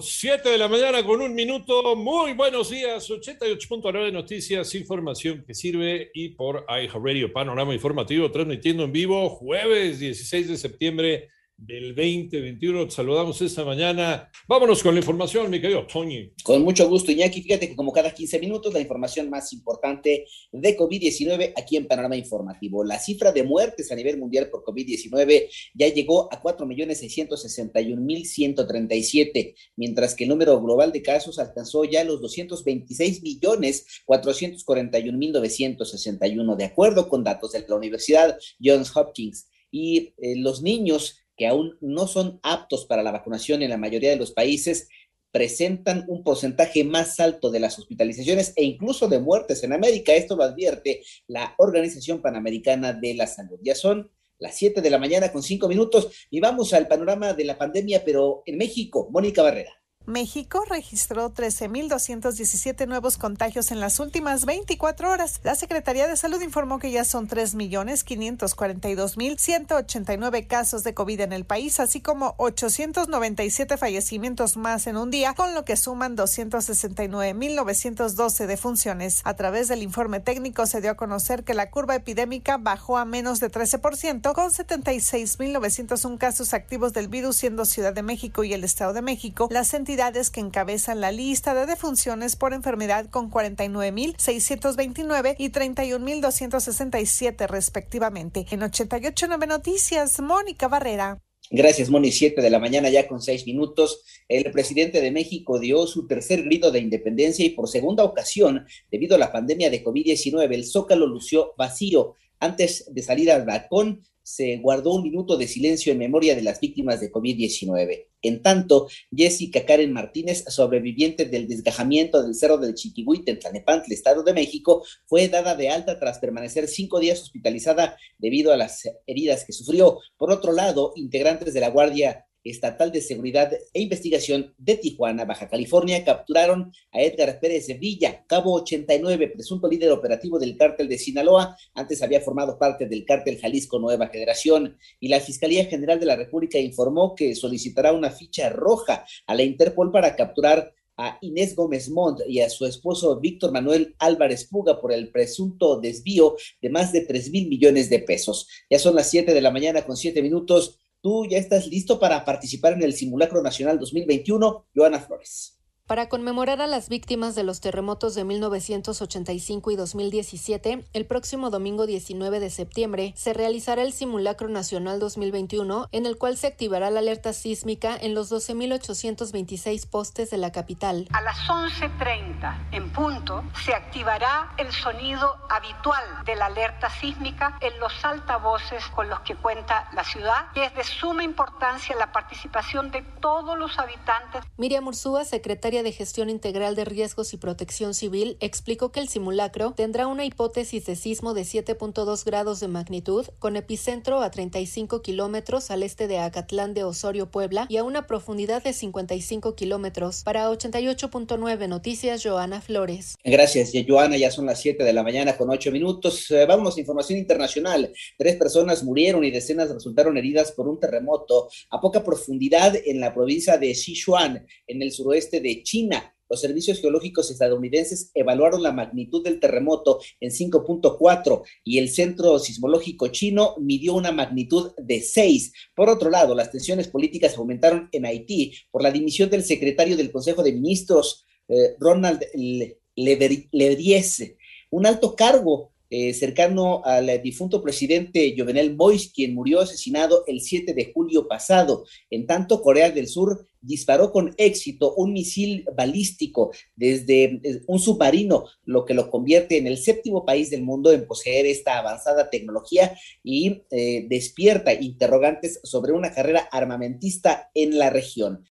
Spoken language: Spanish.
7 de la mañana con un minuto. Muy buenos días. 88.9 Noticias, información que sirve y por iHeartRadio Panorama Informativo, transmitiendo en vivo jueves 16 de septiembre del 2021. Te saludamos esta mañana. Vámonos con la información, mi querido Tony. Con mucho gusto, Iñaki. Fíjate que como cada 15 minutos, la información más importante de COVID-19 aquí en Panorama Informativo. La cifra de muertes a nivel mundial por COVID-19 ya llegó a 4.661.137, mientras que el número global de casos alcanzó ya los 226.441.961, de acuerdo con datos de la Universidad Johns Hopkins. Y eh, los niños que aún no son aptos para la vacunación en la mayoría de los países, presentan un porcentaje más alto de las hospitalizaciones e incluso de muertes en América. Esto lo advierte la Organización Panamericana de la Salud. Ya son las 7 de la mañana con 5 minutos y vamos al panorama de la pandemia, pero en México, Mónica Barrera. México registró 13.217 nuevos contagios en las últimas 24 horas. La Secretaría de Salud informó que ya son 3.542.189 casos de COVID en el país, así como 897 fallecimientos más en un día, con lo que suman 269.912 defunciones. A través del informe técnico se dio a conocer que la curva epidémica bajó a menos de 13%, con 76.901 casos activos del virus, siendo Ciudad de México y el Estado de México las entidades que encabezan la lista de defunciones por enfermedad con 49.629 y 31.267 respectivamente. En 88.9 Noticias, Mónica Barrera. Gracias, Moni. Siete de la mañana ya con seis minutos. El presidente de México dio su tercer grito de independencia y por segunda ocasión, debido a la pandemia de COVID-19, el Zócalo lució vacío. Antes de salir al balcón, se guardó un minuto de silencio en memoria de las víctimas de COVID-19. En tanto, Jessica Karen Martínez, sobreviviente del desgajamiento del Cerro del Chiquihuite en Tlanepantla, Estado de México, fue dada de alta tras permanecer cinco días hospitalizada debido a las heridas que sufrió. Por otro lado, integrantes de la Guardia Estatal de Seguridad e Investigación de Tijuana, Baja California, capturaron a Edgar Pérez Villa, cabo 89, presunto líder operativo del cártel de Sinaloa. Antes había formado parte del cártel Jalisco Nueva Generación. Y la Fiscalía General de la República informó que solicitará una ficha roja a la Interpol para capturar a Inés Gómez Montt y a su esposo Víctor Manuel Álvarez Puga por el presunto desvío de más de 3 mil millones de pesos. Ya son las 7 de la mañana con 7 minutos. ¿Tú ya estás listo para participar en el Simulacro Nacional 2021? Joana Flores. Para conmemorar a las víctimas de los terremotos de 1985 y 2017, el próximo domingo 19 de septiembre se realizará el Simulacro Nacional 2021, en el cual se activará la alerta sísmica en los 12.826 postes de la capital. A las 11.30 en punto se activará el sonido habitual de la alerta sísmica en los altavoces con los que cuenta la ciudad, y es de suma importancia la participación de todos los habitantes. Miriam Ursúa, secretaria de Gestión Integral de Riesgos y Protección Civil explicó que el simulacro tendrá una hipótesis de sismo de 7.2 grados de magnitud, con epicentro a 35 kilómetros al este de Acatlán de Osorio, Puebla, y a una profundidad de 55 kilómetros. Para 88.9 Noticias, Joana Flores. Gracias, Joana. Ya son las 7 de la mañana con 8 minutos. Eh, vámonos a información internacional. Tres personas murieron y decenas resultaron heridas por un terremoto a poca profundidad en la provincia de Sichuan, en el suroeste de China. Los servicios geológicos estadounidenses evaluaron la magnitud del terremoto en 5.4 y el centro sismológico chino midió una magnitud de 6. Por otro lado, las tensiones políticas aumentaron en Haití por la dimisión del secretario del Consejo de Ministros, eh, Ronald Ledries, un alto cargo eh, cercano al difunto presidente Jovenel Moïse, quien murió asesinado el 7 de julio pasado. En tanto, Corea del Sur disparó con éxito un misil balístico desde eh, un submarino, lo que lo convierte en el séptimo país del mundo en poseer esta avanzada tecnología y eh, despierta interrogantes sobre una carrera armamentista en la región.